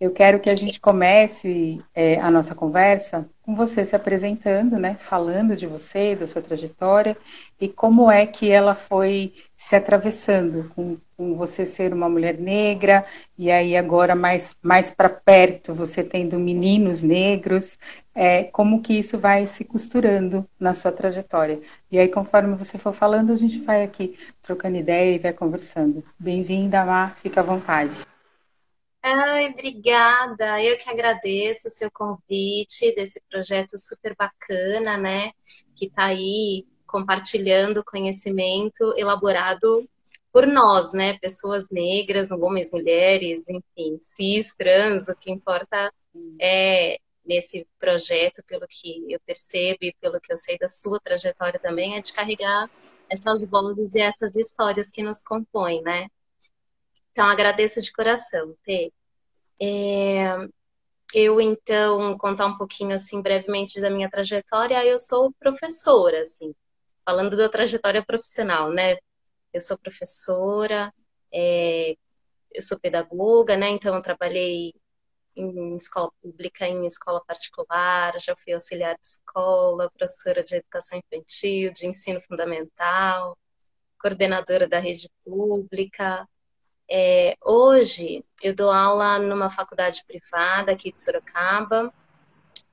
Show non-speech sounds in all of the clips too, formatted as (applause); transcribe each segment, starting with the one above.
Eu quero que a gente comece é, a nossa conversa com você se apresentando, né? Falando de você, da sua trajetória e como é que ela foi se atravessando com, com você ser uma mulher negra e aí agora mais, mais para perto você tendo meninos negros, é, como que isso vai se costurando na sua trajetória. E aí, conforme você for falando, a gente vai aqui trocando ideia e vai conversando. Bem-vinda, Mar, fica à vontade. Ai, obrigada. Eu que agradeço o seu convite desse projeto super bacana, né? Que está aí compartilhando conhecimento elaborado por nós, né? Pessoas negras, homens, mulheres, enfim, cis, trans, o que importa é nesse projeto, pelo que eu percebo e pelo que eu sei da sua trajetória também, é de carregar essas vozes e essas histórias que nos compõem, né? Então, agradeço de coração, Tê. É, eu, então, contar um pouquinho, assim, brevemente da minha trajetória. Eu sou professora, assim, falando da trajetória profissional, né? Eu sou professora, é, eu sou pedagoga, né? Então, eu trabalhei em escola pública, em escola particular, já fui auxiliar de escola, professora de educação infantil, de ensino fundamental, coordenadora da rede pública, é, hoje eu dou aula numa faculdade privada aqui de Sorocaba,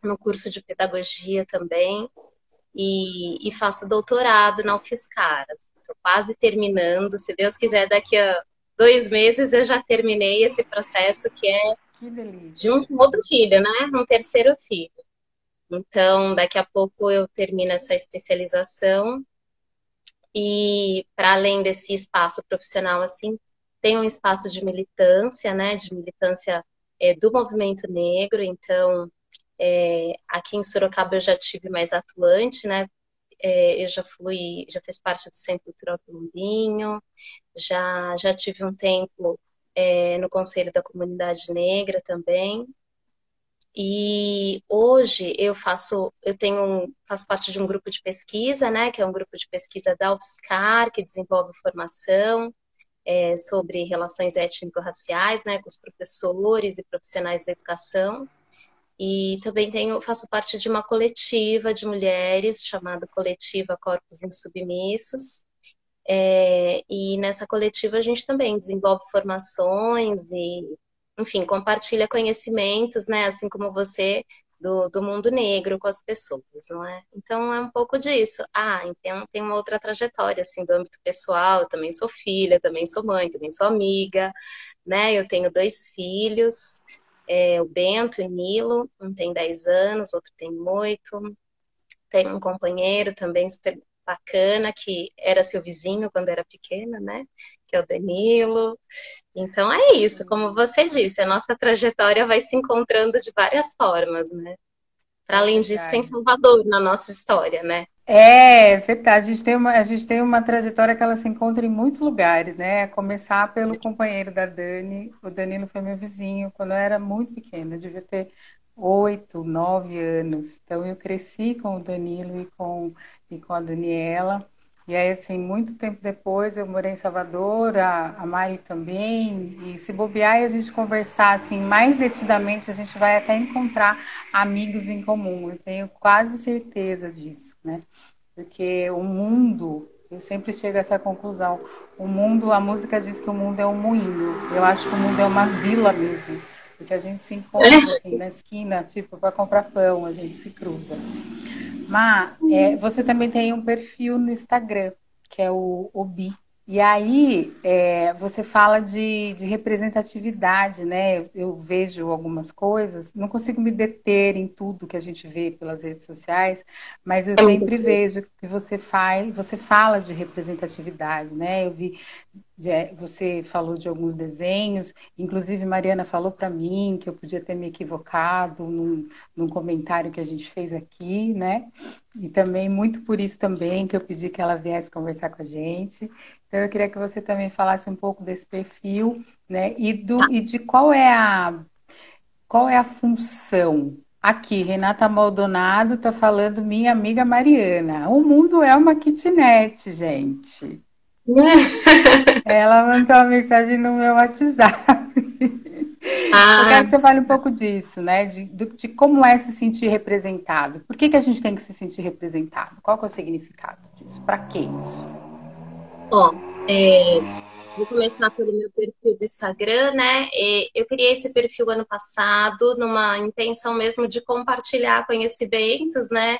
no curso de pedagogia também, e, e faço doutorado na UFSCar. Estou quase terminando, se Deus quiser, daqui a dois meses eu já terminei esse processo que é que de um outro filho, né? Um terceiro filho. Então, daqui a pouco eu termino essa especialização e para além desse espaço profissional assim, tem um espaço de militância, né, de militância é, do movimento negro, então é, aqui em Sorocaba eu já tive mais atuante, né, é, eu já fui, já fiz parte do Centro Cultural Colombinho, já, já tive um tempo no Conselho da Comunidade Negra também, e hoje eu faço, eu tenho, faço parte de um grupo de pesquisa, né, que é um grupo de pesquisa da UFSCar, que desenvolve formação, é, sobre relações étnico-raciais, né, com os professores e profissionais da educação. E também tenho, faço parte de uma coletiva de mulheres chamada Coletiva Corpos Insubmissos. É, e nessa coletiva a gente também desenvolve formações e, enfim, compartilha conhecimentos, né? Assim como você do, do mundo negro com as pessoas, não é? Então é um pouco disso. Ah, então tem uma outra trajetória, assim, do âmbito pessoal, eu também sou filha, também sou mãe, também sou amiga, né? Eu tenho dois filhos, é, o Bento e o Nilo, um tem 10 anos, outro tem 8. Tenho um companheiro também bacana, que era seu vizinho quando era pequena, né? Que é o Danilo. Então é isso, como você disse, a nossa trajetória vai se encontrando de várias formas, né? Para além disso, tem Salvador na nossa história, né? É, verdade. A gente, tem uma, a gente tem uma trajetória que ela se encontra em muitos lugares, né? A começar pelo companheiro da Dani. O Danilo foi meu vizinho quando eu era muito pequena, eu devia ter oito, nove anos. Então eu cresci com o Danilo e com e com a Daniela. E aí, assim, muito tempo depois eu morei em Salvador, a, a Mari também, e se bobear e a gente conversar, assim, mais detidamente, a gente vai até encontrar amigos em comum. Eu tenho quase certeza disso, né? Porque o mundo, eu sempre chego a essa conclusão, o mundo, a música diz que o mundo é um moinho. Eu acho que o mundo é uma vila mesmo. Porque a gente se encontra, assim, na esquina, tipo, para comprar pão, a gente se cruza. Má, é, você também tem um perfil no Instagram, que é o Obi. E aí é, você fala de, de, representatividade, né? Eu, eu, vejo algumas coisas, não consigo me deter em tudo que a gente vê pelas redes sociais, mas eu sempre vejo que você faz, você fala de representatividade, né? Eu vi é, você falou de alguns desenhos, inclusive Mariana falou para mim que eu podia ter me equivocado num, num, comentário que a gente fez aqui, né? E também muito por isso também que eu pedi que ela viesse conversar com a gente. Então eu queria que você também falasse um pouco desse perfil, né? E, do, e de qual é a qual é a função Aqui, Renata Maldonado está falando minha amiga Mariana. O mundo é uma kitnet, gente. (laughs) Ela mandou uma mensagem no meu WhatsApp. Ah. Eu quero que você fale um pouco disso, né? De, de como é se sentir representado. Por que, que a gente tem que se sentir representado? Qual é o significado disso? Para que isso? Ó, é, vou começar pelo meu perfil do Instagram, né? Eu criei esse perfil ano passado numa intenção mesmo de compartilhar conhecimentos, né?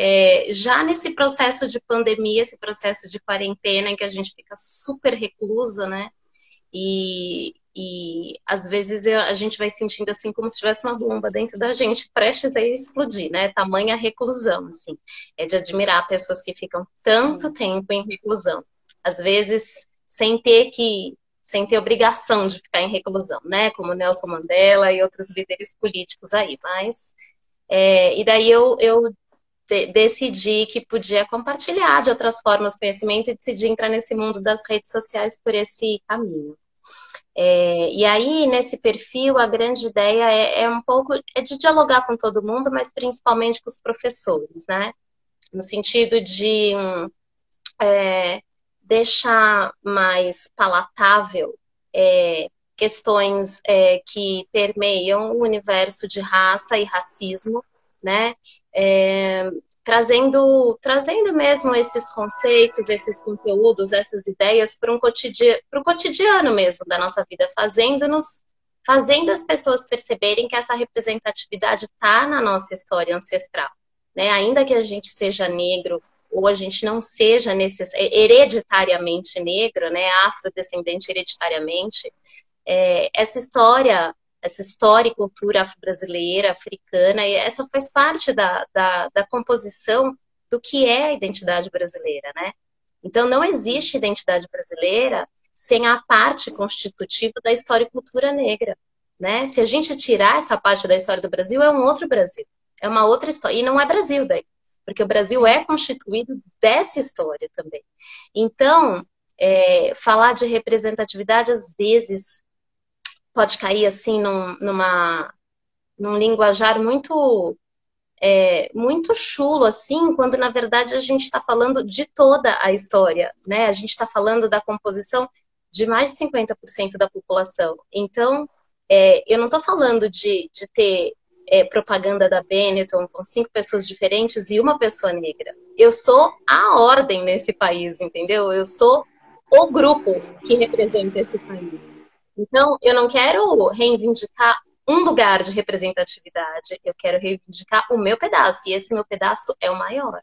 É, já nesse processo de pandemia, esse processo de quarentena, em que a gente fica super recluso, né? E, e às vezes eu, a gente vai sentindo assim como se tivesse uma bomba dentro da gente, prestes a explodir, né? Tamanha reclusão, assim. É de admirar pessoas que ficam tanto tempo em reclusão. Às vezes, sem ter que sem ter obrigação de ficar em reclusão, né? Como Nelson Mandela e outros líderes políticos aí. Mas, é, e daí eu, eu decidi que podia compartilhar de outras formas o conhecimento e decidi entrar nesse mundo das redes sociais por esse caminho. É, e aí, nesse perfil, a grande ideia é, é, um pouco é de dialogar com todo mundo, mas principalmente com os professores, né? No sentido de é, deixar mais palatável é, questões é, que permeiam o universo de raça e racismo, né? É, trazendo, trazendo mesmo esses conceitos, esses conteúdos, essas ideias para um cotidiano, para o cotidiano mesmo da nossa vida, fazendo-nos, fazendo as pessoas perceberem que essa representatividade está na nossa história ancestral, né? Ainda que a gente seja negro ou a gente não seja necess... hereditariamente negro, né, afrodescendente hereditariamente, é, essa história essa história e cultura afro-brasileira, africana, e essa faz parte da, da, da, composição do que é a identidade brasileira, né? Então, não existe identidade brasileira sem a parte constitutiva da história e cultura negra, né? Se a gente tirar essa parte da história do Brasil, é um outro Brasil, é uma outra história, e não é Brasil daí, porque o Brasil é constituído dessa história também. Então, é, falar de representatividade, às vezes, pode cair assim num, numa, num linguajar muito é, muito chulo assim, quando na verdade a gente está falando de toda a história, né? A gente está falando da composição de mais de 50% da população. Então, é, eu não estou falando de, de ter é, propaganda da Benetton com cinco pessoas diferentes e uma pessoa negra. Eu sou a ordem nesse país, entendeu? Eu sou o grupo que representa esse país. Então, eu não quero reivindicar um lugar de representatividade, eu quero reivindicar o meu pedaço, e esse meu pedaço é o maior.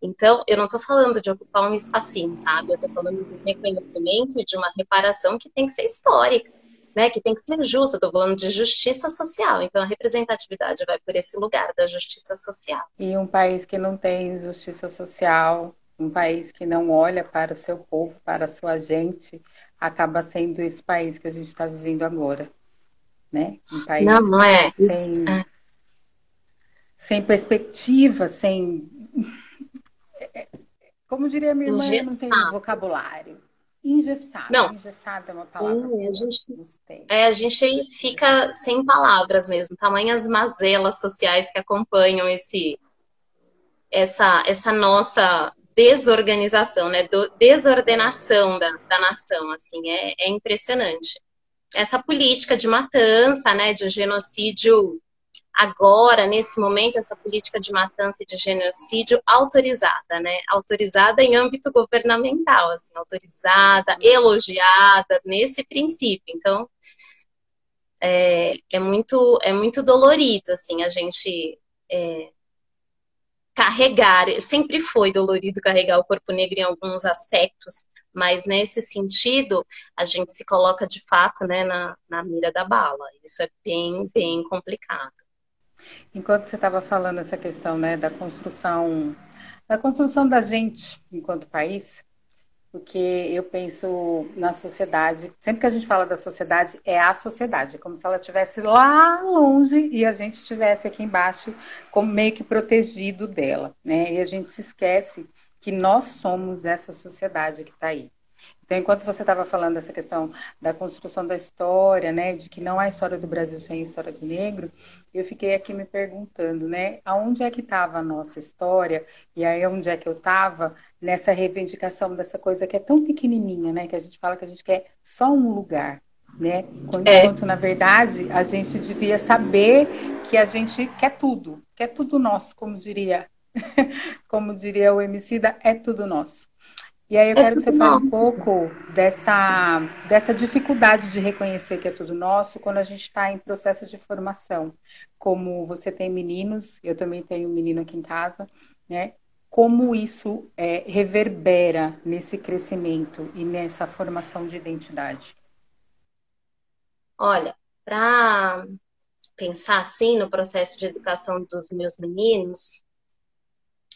Então, eu não estou falando de ocupar um espacinho, sabe? Eu estou falando de um reconhecimento e de uma reparação que tem que ser histórica, né? Que tem que ser justa. Estou falando de justiça social. Então, a representatividade vai por esse lugar da justiça social. E um país que não tem justiça social, um país que não olha para o seu povo, para a sua gente, acaba sendo esse país que a gente está vivendo agora, né? Um país não, não é. sem, é. sem perspectiva, sem como diria minha irmã, não tem vocabulário. Engessado. Não. Engessado é uma palavra. A, gente, é, a gente fica sem palavras mesmo. Tamanhas mazelas sociais que acompanham esse, essa, essa nossa desorganização, né? Do, desordenação da, da nação, assim, é, é impressionante. Essa política de matança, né, de genocídio agora, nesse momento, essa política de matança e de genocídio autorizada, né? Autorizada em âmbito governamental, assim, autorizada, elogiada nesse princípio. Então, é, é muito é muito dolorido, assim, a gente é, carregar, sempre foi dolorido carregar o corpo negro em alguns aspectos, mas nesse sentido, a gente se coloca de fato né, na, na mira da bala. Isso é bem, bem complicado. Enquanto você estava falando essa questão né, da construção, da construção da gente enquanto país, porque eu penso na sociedade, sempre que a gente fala da sociedade, é a sociedade, é como se ela estivesse lá longe e a gente estivesse aqui embaixo, como meio que protegido dela, né? E a gente se esquece que nós somos essa sociedade que está aí. Então, enquanto você estava falando dessa questão da construção da história, né, de que não há história do Brasil sem história do negro, eu fiquei aqui me perguntando, né, aonde é que estava a nossa história e aí onde é que eu estava nessa reivindicação dessa coisa que é tão pequenininha, né, que a gente fala que a gente quer só um lugar, né? Enquanto, é. na verdade, a gente devia saber que a gente quer tudo, quer tudo nosso, como diria, (laughs) como diria o Emicida, é tudo nosso. E aí eu é quero que você fale um pouco dessa, dessa dificuldade de reconhecer que é tudo nosso quando a gente está em processo de formação. Como você tem meninos, eu também tenho um menino aqui em casa, né? Como isso é, reverbera nesse crescimento e nessa formação de identidade? Olha, para pensar assim no processo de educação dos meus meninos,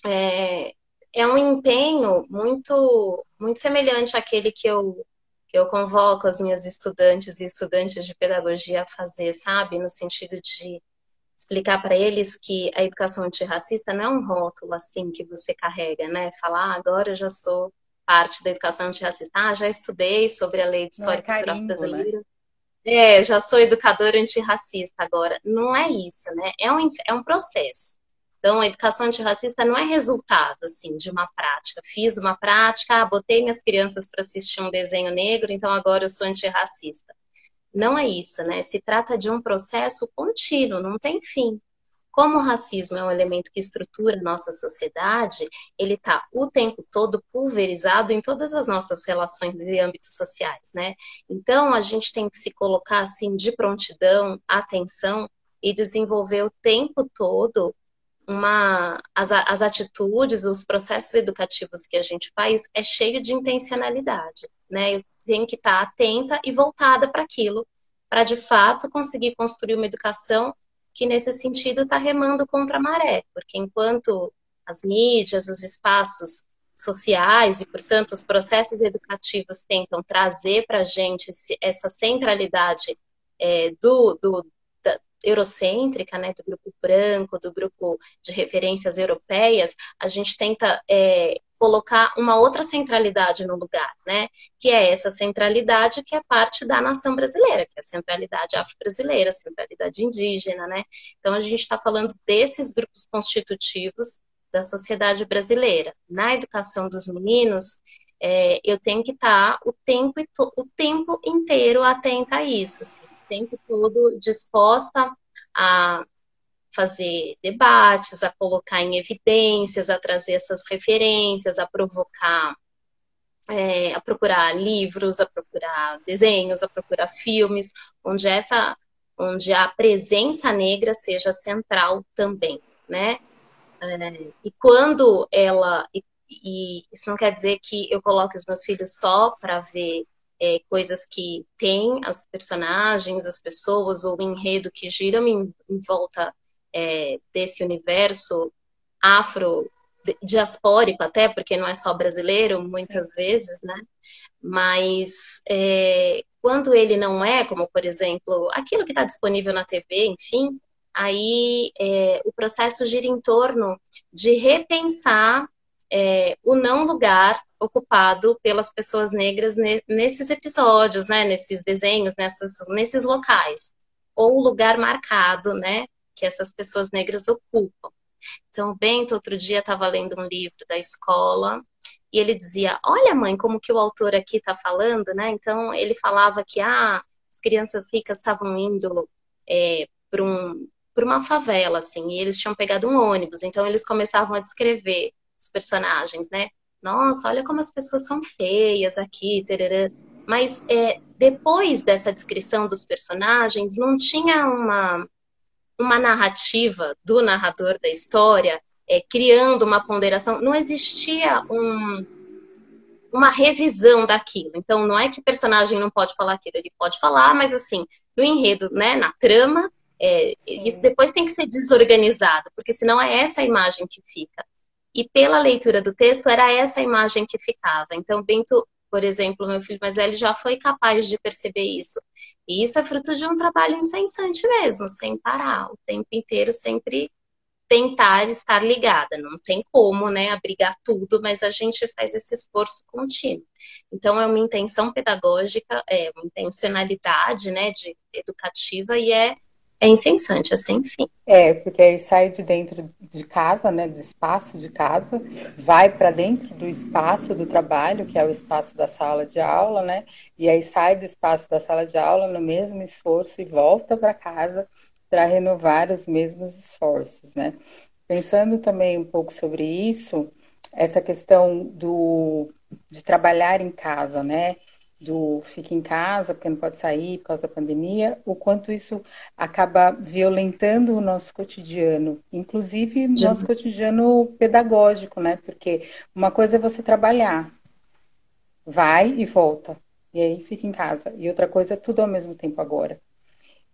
é, é um empenho muito, muito semelhante àquele que eu, que eu convoco as minhas estudantes e estudantes de pedagogia a fazer, sabe? No sentido de explicar para eles que a educação antirracista não é um rótulo assim que você carrega, né? Falar, ah, agora eu já sou parte da educação antirracista. Ah, já estudei sobre a lei de história é cultural né? brasileira. Né? É, já sou educadora antirracista agora. Não é isso, né? É um, é um processo. Então, a educação antirracista não é resultado, assim, de uma prática. Fiz uma prática, ah, botei minhas crianças para assistir um desenho negro, então agora eu sou antirracista. Não é isso, né? Se trata de um processo contínuo, não tem fim. Como o racismo é um elemento que estrutura nossa sociedade, ele está o tempo todo pulverizado em todas as nossas relações e âmbitos sociais, né? Então, a gente tem que se colocar, assim, de prontidão, atenção e desenvolver o tempo todo uma as, as atitudes, os processos educativos que a gente faz é cheio de intencionalidade, né? Eu tenho que estar atenta e voltada para aquilo, para de fato conseguir construir uma educação que nesse sentido está remando contra a maré, porque enquanto as mídias, os espaços sociais e, portanto, os processos educativos tentam trazer para a gente essa centralidade é, do, do, eurocêntrica, né, do grupo branco, do grupo de referências europeias, a gente tenta é, colocar uma outra centralidade no lugar, né, que é essa centralidade que é parte da nação brasileira, que é a centralidade afro-brasileira, a centralidade indígena, né. Então a gente está falando desses grupos constitutivos da sociedade brasileira. Na educação dos meninos, é, eu tenho que estar tá o tempo o tempo inteiro atenta a isso. Assim tempo todo disposta a fazer debates, a colocar em evidências, a trazer essas referências, a provocar, é, a procurar livros, a procurar desenhos, a procurar filmes, onde essa, onde a presença negra seja central também, né? É, e quando ela e, e isso não quer dizer que eu coloque os meus filhos só para ver é, coisas que tem as personagens, as pessoas, ou o enredo que giram em, em volta é, desse universo afro diaspórico até, porque não é só brasileiro, muitas Sim. vezes, né? Mas é, quando ele não é, como por exemplo, aquilo que está disponível na TV, enfim, aí é, o processo gira em torno de repensar é, o não lugar ocupado pelas pessoas negras nesses episódios, né, nesses desenhos, nessas, nesses locais, ou o lugar marcado, né, que essas pessoas negras ocupam. Então, o Bento, outro dia, estava lendo um livro da escola e ele dizia: Olha, mãe, como que o autor aqui está falando, né? Então, ele falava que ah, as crianças ricas estavam indo é, para um, uma favela, assim, e eles tinham pegado um ônibus, então eles começavam a descrever os personagens, né? Nossa, olha como as pessoas são feias aqui, tererê. Mas é, depois dessa descrição dos personagens, não tinha uma, uma narrativa do narrador da história é, criando uma ponderação, não existia um, uma revisão daquilo. Então, não é que o personagem não pode falar aquilo, ele pode falar, mas assim, no enredo, né, na trama, é, isso depois tem que ser desorganizado, porque senão é essa a imagem que fica. E pela leitura do texto, era essa imagem que ficava. Então, Bento, por exemplo, meu filho mais velho, já foi capaz de perceber isso. E isso é fruto de um trabalho incessante mesmo, sem parar, o tempo inteiro, sempre tentar estar ligada. Não tem como, né, abrigar tudo, mas a gente faz esse esforço contínuo. Então, é uma intenção pedagógica, é uma intencionalidade, né, de educativa e é é incessante, é sem fim. É, porque aí sai de dentro de casa, né, do espaço de casa, vai para dentro do espaço do trabalho, que é o espaço da sala de aula, né, e aí sai do espaço da sala de aula no mesmo esforço e volta para casa para renovar os mesmos esforços, né. Pensando também um pouco sobre isso, essa questão do de trabalhar em casa, né, do fica em casa, porque não pode sair por causa da pandemia, o quanto isso acaba violentando o nosso cotidiano, inclusive o nosso cotidiano pedagógico, né? Porque uma coisa é você trabalhar, vai e volta, e aí fica em casa, e outra coisa é tudo ao mesmo tempo agora.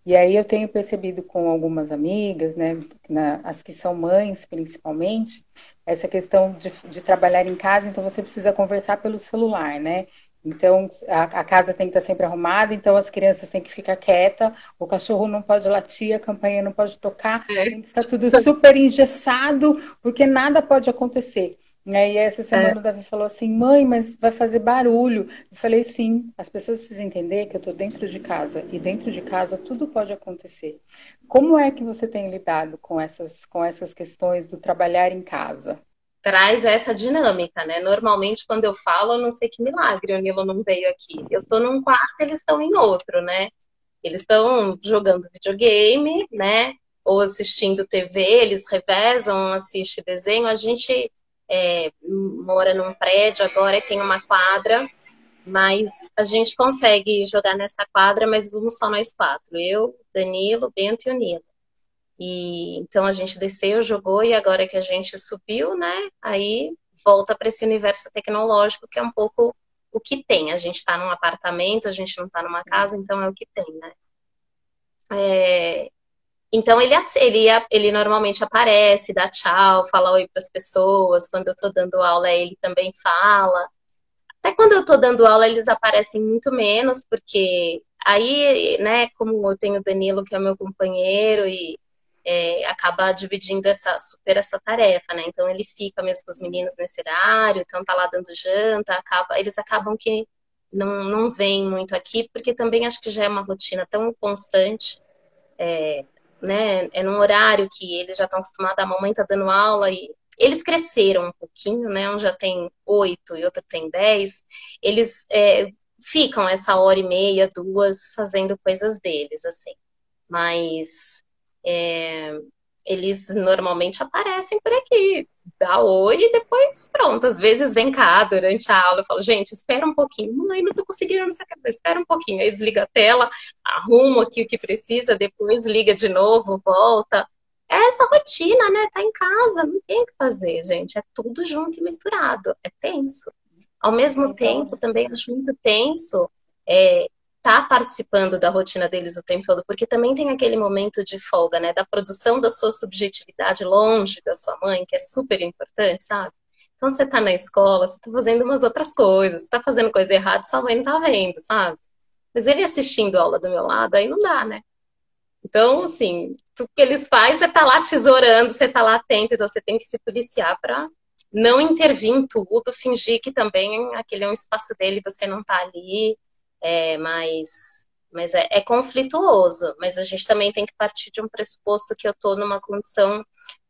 E aí eu tenho percebido com algumas amigas, né, na, as que são mães principalmente, essa questão de, de trabalhar em casa, então você precisa conversar pelo celular, né? Então, a, a, casa tem que estar sempre arrumada, então as crianças têm que ficar quieta, o cachorro não pode latir, a campanha não pode tocar, é. tem que ficar tudo super engessado, porque nada pode acontecer. E aí, essa semana é. o Davi falou assim, mãe, mas vai fazer barulho. Eu falei, sim, as pessoas precisam entender que eu estou dentro de casa, e dentro de casa tudo pode acontecer. Como é que você tem lidado com essas, com essas questões do trabalhar em casa? Traz essa dinâmica, né? Normalmente, quando eu falo, eu não sei que milagre o Nilo não veio aqui. Eu tô num quarto, eles estão em outro, né? Eles estão jogando videogame, né? Ou assistindo TV, eles revezam, assiste desenho. A gente é, mora num prédio agora e tem uma quadra, mas a gente consegue jogar nessa quadra, mas vamos só nós quatro. Eu, Danilo, Bento e o Nilo. E então a gente desceu, jogou e agora que a gente subiu, né? Aí volta para esse universo tecnológico que é um pouco o que tem. A gente está num apartamento, a gente não está numa casa, então é o que tem, né? É, então ele, ele, ele normalmente aparece, dá tchau, fala oi para as pessoas. Quando eu estou dando aula, ele também fala. Até quando eu estou dando aula, eles aparecem muito menos, porque aí, né, como eu tenho o Danilo, que é meu companheiro, e é, acaba dividindo essa super essa tarefa, né? Então ele fica mesmo com os meninos nesse horário, então tá lá dando janta, acaba, eles acabam que não, não vêm muito aqui, porque também acho que já é uma rotina tão constante, é, né? É num horário que eles já estão acostumados, a mamãe tá dando aula e eles cresceram um pouquinho, né? Um já tem oito e outro tem dez. Eles é, ficam essa hora e meia, duas, fazendo coisas deles, assim. Mas é, eles normalmente aparecem por aqui, dá oi e depois pronto. Às vezes vem cá durante a aula, eu falo, gente, espera um pouquinho. Mãe, não tô conseguindo nessa cabeça, espera um pouquinho. Aí desliga a tela, arrumo aqui o que precisa, depois liga de novo, volta. É essa rotina, né? Tá em casa, não tem o que fazer, gente. É tudo junto e misturado. É tenso. Ao mesmo então... tempo, também acho muito tenso é, tá participando da rotina deles o tempo todo, porque também tem aquele momento de folga, né, da produção da sua subjetividade longe da sua mãe, que é super importante, sabe? Então você tá na escola, você tá fazendo umas outras coisas, você tá fazendo coisa errada, sua mãe não tá vendo, sabe? Mas ele assistindo aula do meu lado, aí não dá, né? Então, assim, tudo que eles fazem, você tá lá tesourando, você tá lá atento, então você tem que se policiar para não intervir em tudo, fingir que também aquele é um espaço dele, você não tá ali, é, mas mas é, é, conflituoso. Mas a gente também tem que partir de um pressuposto que eu estou numa condição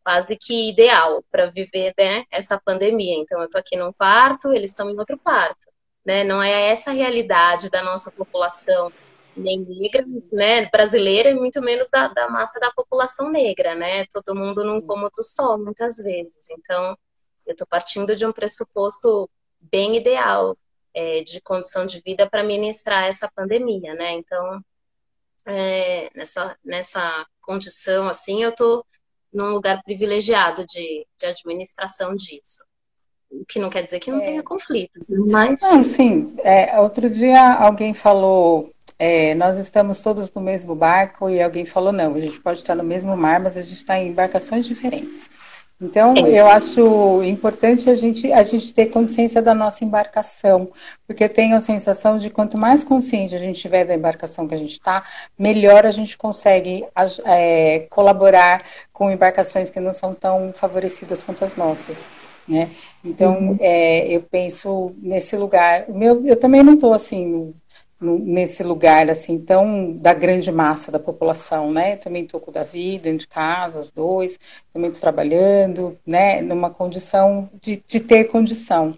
quase que ideal para viver né, essa pandemia. Então, eu estou aqui num quarto, eles estão em outro quarto. Né? Não é essa a realidade da nossa população nem negra, né, brasileira, e muito menos da, da massa da população negra, né? Todo mundo num cômodo só, muitas vezes. Então, eu estou partindo de um pressuposto bem ideal é, de condição de vida para ministrar essa pandemia, né? Então, é, nessa, nessa condição, assim, eu estou num lugar privilegiado de, de administração disso. O que não quer dizer que não é. tenha conflitos, mas... Não, sim. É, outro dia alguém falou, é, nós estamos todos no mesmo barco, e alguém falou, não, a gente pode estar no mesmo mar, mas a gente está em embarcações diferentes. Então, eu acho importante a gente, a gente ter consciência da nossa embarcação, porque eu tenho a sensação de quanto mais consciente a gente tiver da embarcação que a gente está, melhor a gente consegue é, colaborar com embarcações que não são tão favorecidas quanto as nossas. Né? Então, uhum. é, eu penso nesse lugar. Meu, eu também não estou assim nesse lugar assim tão da grande massa da população, né? Também estou com o Davi dentro de casa, os dois, também estou trabalhando, né? Numa condição de, de ter condição.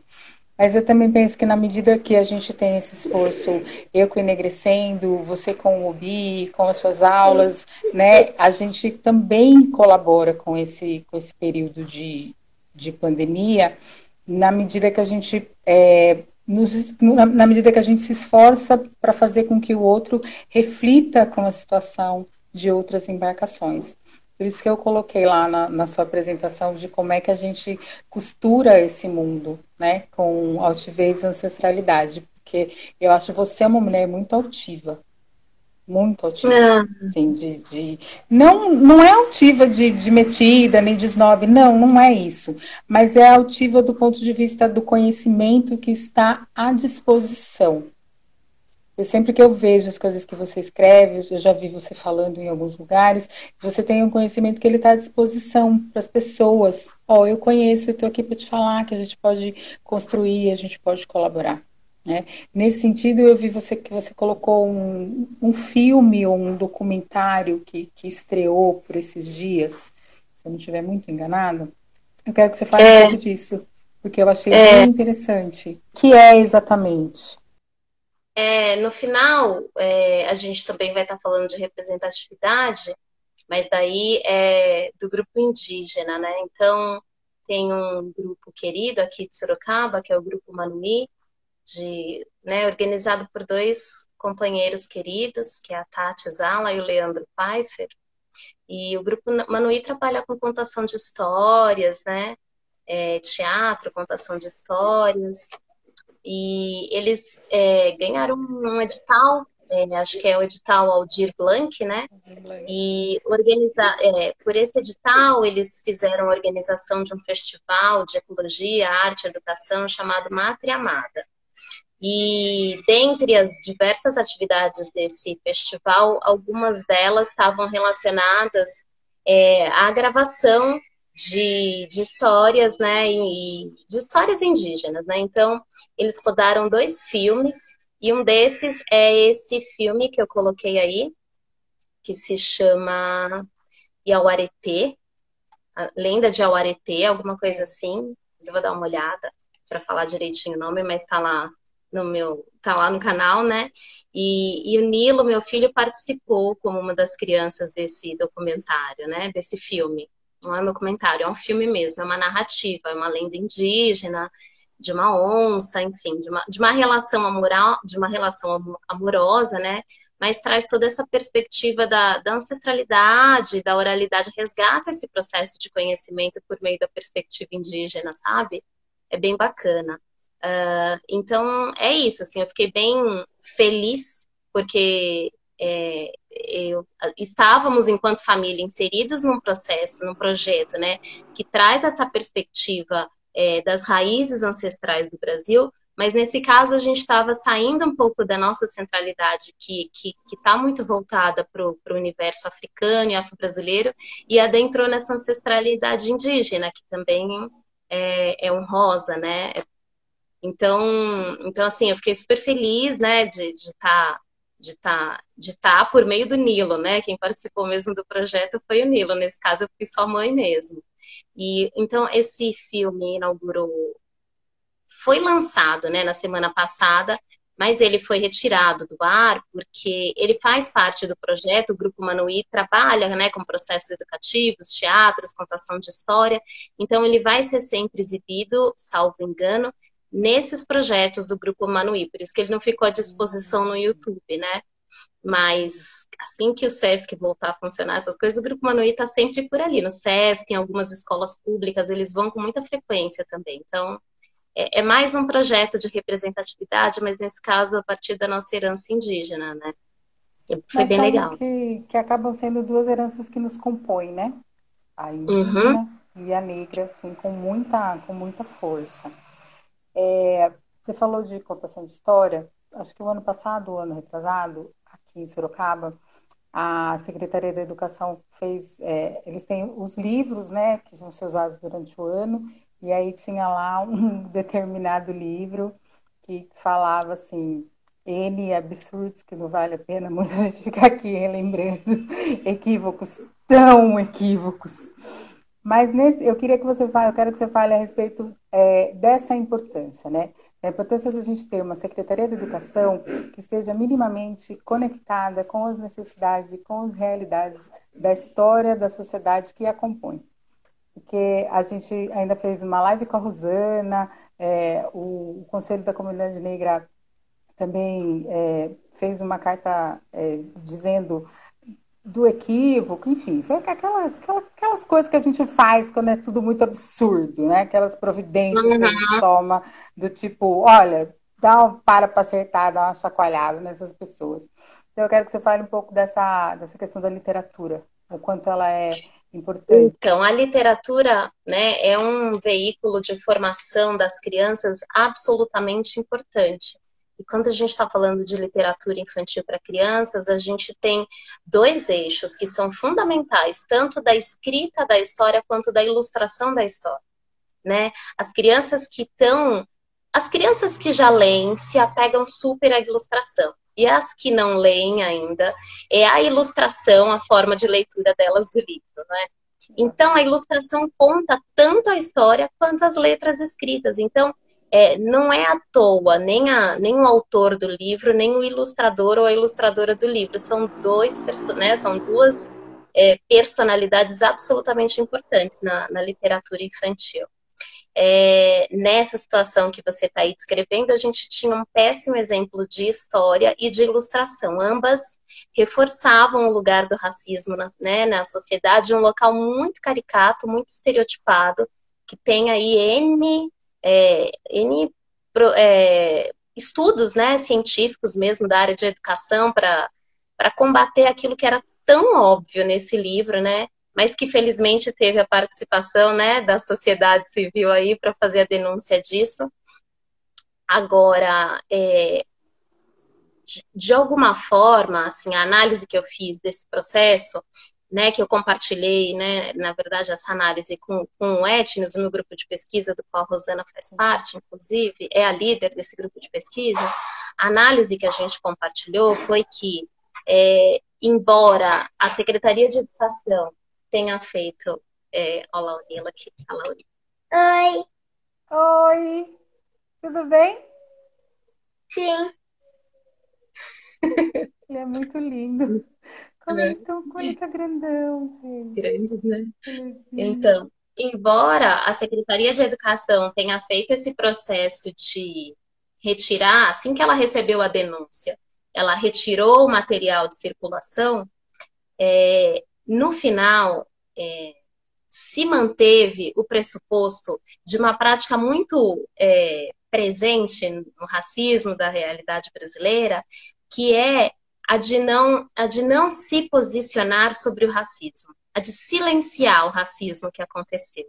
Mas eu também penso que na medida que a gente tem esse esforço, eu com Enegrecendo, você com o Obi, com as suas aulas, né, a gente também colabora com esse, com esse período de, de pandemia, na medida que a gente é, nos, na medida que a gente se esforça para fazer com que o outro reflita com a situação de outras embarcações. Por isso que eu coloquei lá na, na, sua apresentação de como é que a gente costura esse mundo, né, com altivez e ancestralidade, porque eu acho você uma mulher muito altiva, muito altiva, é. assim, de, de, não, não é altiva de, de metida nem de snob, não, não é isso, mas é altiva do ponto de vista do conhecimento que está à disposição, eu sempre que eu vejo as coisas que você escreve, eu já vi você falando em alguns lugares, você tem um conhecimento que ele está à disposição para as pessoas. Ó, oh, eu conheço, eu estou aqui para te falar que a gente pode construir, a gente pode colaborar. Né? Nesse sentido, eu vi você que você colocou um, um filme ou um documentário que, que estreou por esses dias, se eu não estiver muito enganado. Eu quero que você fale é, um pouco disso, porque eu achei é, bem interessante. O que é exatamente? É, no final, é, a gente também vai estar falando de representatividade, mas daí é do grupo indígena, né? Então, tem um grupo querido aqui de Sorocaba, que é o Grupo Manuí, de, né, organizado por dois companheiros queridos, que é a Tati Zala e o Leandro Pfeiffer. E o Grupo Manuí trabalha com contação de histórias, né? É, teatro, contação de histórias, e eles é, ganharam um edital, é, acho que é o edital Aldir Blanc, né? E organizar, é, por esse edital, eles fizeram a organização de um festival de ecologia, arte e educação chamado Mátria Amada. E dentre as diversas atividades desse festival, algumas delas estavam relacionadas é, à gravação de, de histórias, né, e, de histórias indígenas, né, então eles rodaram dois filmes, e um desses é esse filme que eu coloquei aí, que se chama Iauaretê, Lenda de Iauaretê, alguma coisa assim, eu vou dar uma olhada para falar direitinho o nome, mas está lá no meu, tá lá no canal, né? E, e, o Nilo, meu filho, participou como uma das crianças desse documentário, né? Desse filme não é um documentário, é um filme mesmo, é uma narrativa, é uma lenda indígena, de uma onça, enfim, de uma, de uma relação amoral, de uma relação amorosa, né? Mas traz toda essa perspectiva da, da ancestralidade, da oralidade, resgata esse processo de conhecimento por meio da perspectiva indígena, sabe? É bem bacana. Uh, então, é isso, assim, eu fiquei bem feliz, porque é, eu, estávamos, enquanto família, inseridos num processo, num projeto, né, que traz essa perspectiva é, das raízes ancestrais do Brasil, mas nesse caso a gente estava saindo um pouco da nossa centralidade, que está muito voltada para o universo africano e afro-brasileiro, e adentrou nessa ancestralidade indígena, que também é, é honrosa, né? Então, então, assim, eu fiquei super feliz, né, de estar tá de tá, de tá por meio do Nilo, né? Quem participou mesmo do projeto foi o Nilo. Nesse caso, eu fui só mãe mesmo. E então esse filme inaugurou, foi lançado, né, na semana passada, mas ele foi retirado do ar porque ele faz parte do projeto. O Grupo Manuí trabalha, né, com processos educativos, teatros, contação de história. Então ele vai ser sempre exibido, salvo engano, nesses projetos do Grupo Manuí, por isso que ele não ficou à disposição no YouTube, né? Mas assim que o SESC voltar a funcionar, essas coisas, o Grupo Manuí está sempre por ali, no SESC, em algumas escolas públicas, eles vão com muita frequência também. Então, é, é mais um projeto de representatividade, mas nesse caso, a partir da nossa herança indígena, né? Foi mas bem legal. Que, que acabam sendo duas heranças que nos compõem, né? A indígena uhum. e a negra, assim, com muita, com muita força. É, você falou de contação de história. Acho que o ano passado, o ano retrasado, aqui em Sorocaba, a Secretaria da Educação fez. É, eles têm os livros, né, que vão ser usados durante o ano, e aí tinha lá um (laughs) determinado livro que falava assim: N absurdos que não vale a pena muito a gente ficar aqui relembrando (laughs) equívocos tão equívocos. Mas nesse, eu queria que você fale, eu quero que você fale a respeito é, dessa importância, né? A importância de a gente ter uma Secretaria de Educação que esteja minimamente conectada com as necessidades e com as realidades da história da sociedade que a compõe. Porque a gente ainda fez uma live com a Rosana, é, o, o, Conselho da Comunidade Negra também é, fez uma carta é, dizendo do equívoco, enfim, foi aquela, aquela, aquelas coisas que a gente faz quando é tudo muito absurdo, né? Aquelas providências uhum. que a gente uhum. toma do tipo, olha, dá um para para acertar, dá uma chacoalhada nessas pessoas. Então eu quero que você fale um pouco dessa, dessa questão da literatura, o quanto ela é importante. Então, a literatura né, é um veículo de formação das crianças absolutamente importante. E quando a gente está falando de literatura infantil para crianças, a gente tem dois eixos que são fundamentais, tanto da escrita da história quanto da ilustração da história. Né? As crianças que estão. As crianças que já leem se apegam super à ilustração. E as que não leem ainda, é a ilustração, a forma de leitura delas do livro, né? Então, a ilustração conta tanto a história quanto as letras escritas. Então, é, não é à toa nem, a, nem o autor do livro, nem o ilustrador ou a ilustradora do livro. São dois né, são duas é, personalidades absolutamente importantes na, na literatura infantil. É, nessa situação que você está aí descrevendo, a gente tinha um péssimo exemplo de história e de ilustração. Ambas reforçavam o lugar do racismo na, né, na sociedade, um local muito caricato, muito estereotipado, que tem aí N é, N é, estudos né, científicos mesmo da área de educação para combater aquilo que era tão óbvio nesse livro, né? Mas que felizmente teve a participação né, da sociedade civil aí para fazer a denúncia disso. Agora, é, de, alguma forma, assim, a análise que eu fiz desse processo né, que eu compartilhei, né, na verdade, essa análise com, com o Etnos, o meu grupo de pesquisa, do qual a Rosana faz parte, inclusive, é a líder desse grupo de pesquisa, a análise que a gente compartilhou foi que, é, embora a Secretaria de Educação tenha feito. É, olha lá o aqui. Olha lá Oi. Oi. Tudo bem? Sim. Ele é muito lindo. Como eles estão com ele grandão, gente. Grandes, né? Então, embora a Secretaria de Educação tenha feito esse processo de retirar, assim que ela recebeu a denúncia, ela retirou o material de circulação, é, no final, é, se manteve o pressuposto de uma prática muito é, presente no racismo da realidade brasileira, que é a de não, a de não se posicionar sobre o racismo, a de silenciar o racismo que aconteceu.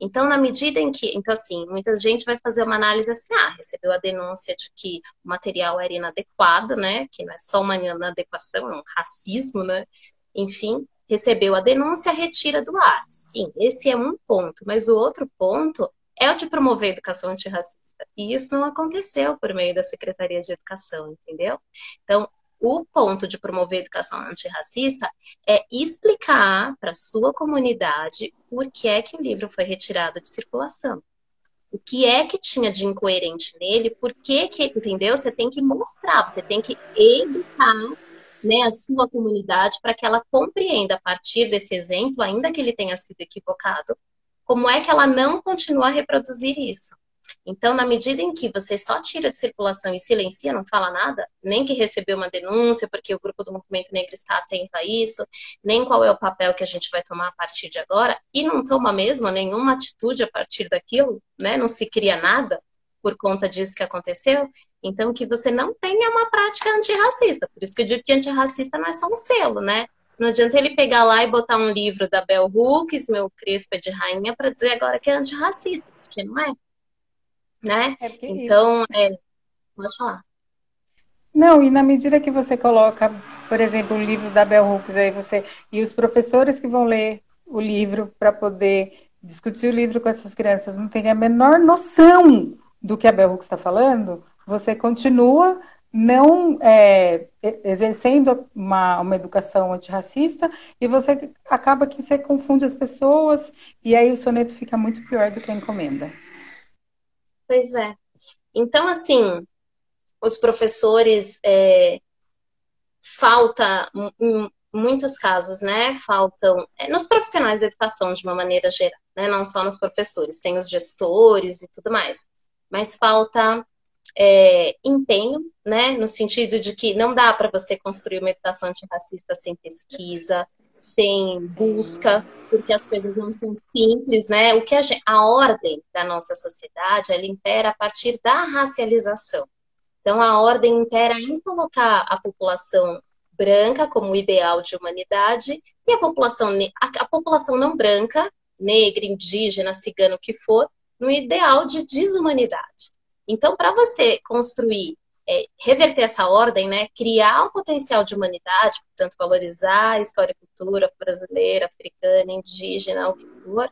Então, na medida em que, então assim, muita gente vai fazer uma análise assim, ah, recebeu a denúncia de que o material era inadequado, né, que não é só uma inadequação, é um racismo, né, enfim, recebeu a denúncia, retira do ar. Sim, esse é um ponto, mas o outro ponto é o de promover educação antirracista. E isso não aconteceu por meio da Secretaria de Educação, entendeu? Então, o ponto de promover educação antirracista é explicar para sua comunidade por que é que o livro foi retirado de circulação. O que é que tinha de incoerente nele, por que que, entendeu? Você tem que mostrar, você tem que educar né, a sua comunidade para que ela compreenda a partir desse exemplo, ainda que ele tenha sido equivocado, como é que ela não continua a reproduzir isso. Então, na medida em que você só tira de circulação e silencia, não fala nada, nem que recebeu uma denúncia, porque o grupo do movimento negro está atento a isso, nem qual é o papel que a gente vai tomar a partir de agora, e não toma mesmo nenhuma atitude a partir daquilo, né? Não se cria nada por conta disso que aconteceu, então que você não tenha uma prática antirracista. Por isso que eu digo que antirracista não é só um selo, né? Não adianta ele pegar lá e botar um livro da Bell Hooks, meu Crespo é de rainha, para dizer agora que é antirracista, porque não é né? É então, é, pode falar. Não, e na medida que você coloca, por exemplo, o livro da Bell Hooks, aí você e os professores que vão ler o livro para poder discutir o livro com essas crianças não têm a menor noção do que a Bell Hooks está falando, você continua não é, exercendo uma, uma educação antirracista e você acaba que você confunde as pessoas e aí o soneto fica muito pior do que a encomenda. Pois é. Então, assim, os professores é, falta em muitos casos, né? Faltam é, nos profissionais da educação de uma maneira geral, né? Não só nos professores, tem os gestores e tudo mais, mas falta é, empenho, né? No sentido de que não dá para você construir uma educação antirracista sem pesquisa, sem busca, porque as coisas não são simples, né? O que a, gente, a ordem da nossa sociedade, ela impera a partir da racialização. Então, a ordem impera em colocar a população branca como ideal de humanidade e a população, a, a população não branca, negra, indígena, cigana, o que for, no ideal de desumanidade. Então, para você construir, é, reverter essa ordem, né, criar um potencial de humanidade, portanto, valorizar a história e cultura brasileira, africana, indígena, o que for,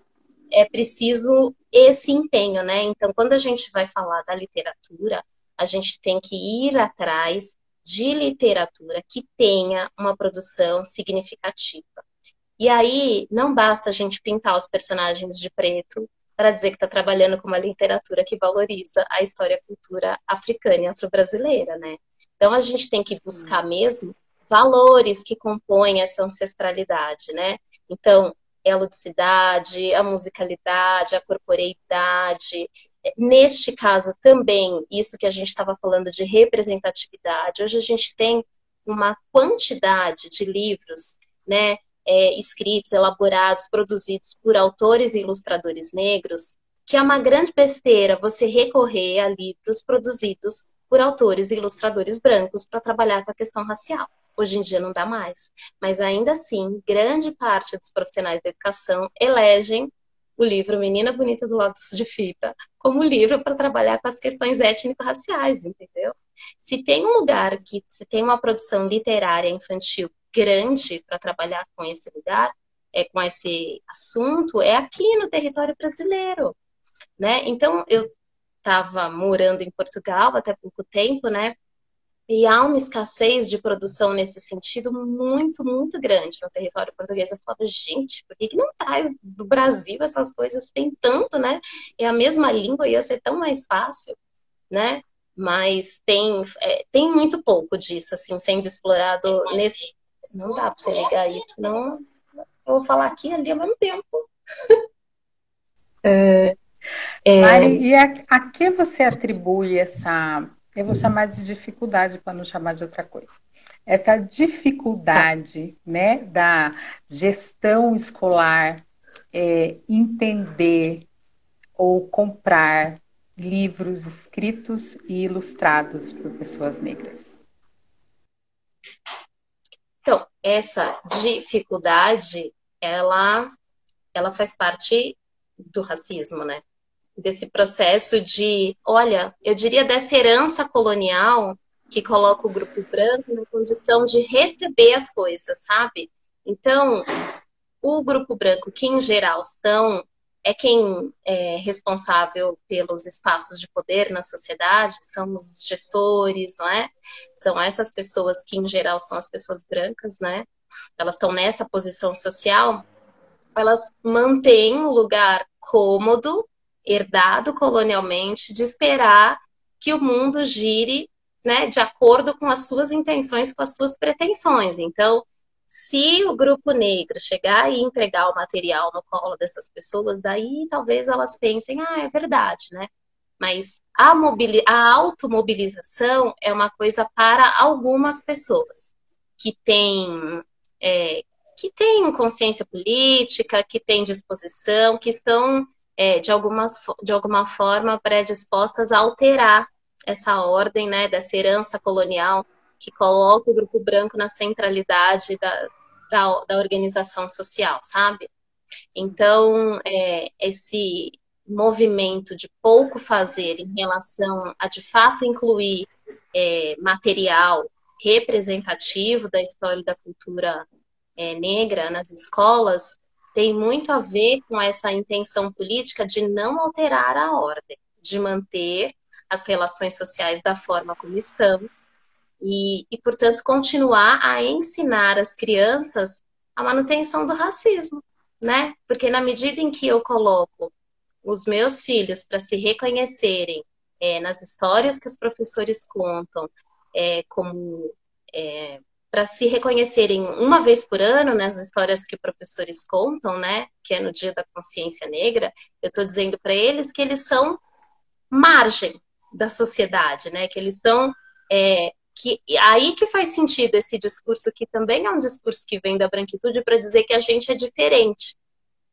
é preciso esse empenho, né? Então, quando a gente vai falar da literatura, a gente tem que ir atrás de literatura que tenha uma produção significativa. E aí, não basta a gente pintar os personagens de preto para dizer que está trabalhando com uma literatura que valoriza a história e a cultura africana e afro-brasileira, né? Então a gente tem que buscar mesmo valores que compõem essa ancestralidade, né? Então, é a ludicidade, a musicalidade, a corporeidade. Neste caso também, isso que a gente estava falando de representatividade, hoje a gente tem uma quantidade de livros, né, é, escritos, elaborados, produzidos por autores e ilustradores negros, que é uma grande besteira você recorrer a livros produzidos por autores e ilustradores brancos para trabalhar com a questão racial. Hoje em dia não dá mais. Mas ainda assim, grande parte dos profissionais da educação elegem o livro Menina Bonita do Lado de Fita como livro para trabalhar com as questões étnico-raciais, entendeu? Se tem um lugar que se tem uma produção literária infantil grande para trabalhar com esse lugar, é, com esse assunto, é aqui no território brasileiro, né? Então, eu estava morando em Portugal até pouco tempo, né? E há uma escassez de produção nesse sentido muito, muito grande no território português. Eu falava, gente, por que, que não traz do Brasil essas coisas? Tem tanto, né? É a mesma língua, ia ser tão mais fácil, né? Mas tem, é, tem muito pouco disso, assim, sendo explorado nesse, não dá para você ligar aí, senão eu vou falar aqui e ali ao mesmo tempo. é, é... Mari, e a, a que você atribui essa, eu vou chamar de dificuldade para não chamar de outra coisa, essa dificuldade né, da gestão escolar é, entender ou comprar livros escritos e ilustrados por pessoas negras? Então, essa dificuldade, ela, ela faz parte do racismo, né? Desse processo de, olha, eu diria dessa herança colonial que coloca o grupo branco na condição de receber as coisas, sabe? Então, o grupo branco, que em geral são é quem é responsável pelos espaços de poder na sociedade, são os gestores, não é? São essas pessoas que, em geral, são as pessoas brancas, né? Elas estão nessa posição social, elas mantêm um lugar cômodo, herdado colonialmente, de esperar que o mundo gire né, de acordo com as suas intenções, com as suas pretensões. Então, se o grupo negro chegar e entregar o material no colo dessas pessoas, daí talvez elas pensem, ah, é verdade, né? Mas a, a automobilização é uma coisa para algumas pessoas que têm, é, que têm consciência política, que têm disposição, que estão, é, de, algumas, de alguma forma, predispostas a alterar essa ordem, né, dessa herança colonial que coloca o grupo branco na centralidade da, da, da organização social, sabe? Então, é, esse movimento de pouco fazer em relação a, de fato, incluir é, material representativo da história e da cultura é, negra nas escolas tem muito a ver com essa intenção política de não alterar a ordem, de manter as relações sociais da forma como estão, E, e, portanto, continuar a ensinar as crianças a manutenção do racismo, né? Porque na medida em que eu coloco os meus filhos para se reconhecerem é, nas histórias que os professores contam, é, como é, para se reconhecerem uma vez por ano nas histórias que professores contam, né, que é no Dia da Consciência Negra, eu estou dizendo para eles que eles são margem da sociedade, né, que eles são é, que aí que faz sentido esse discurso que também é um discurso que vem da branquitude para dizer que a gente é diferente,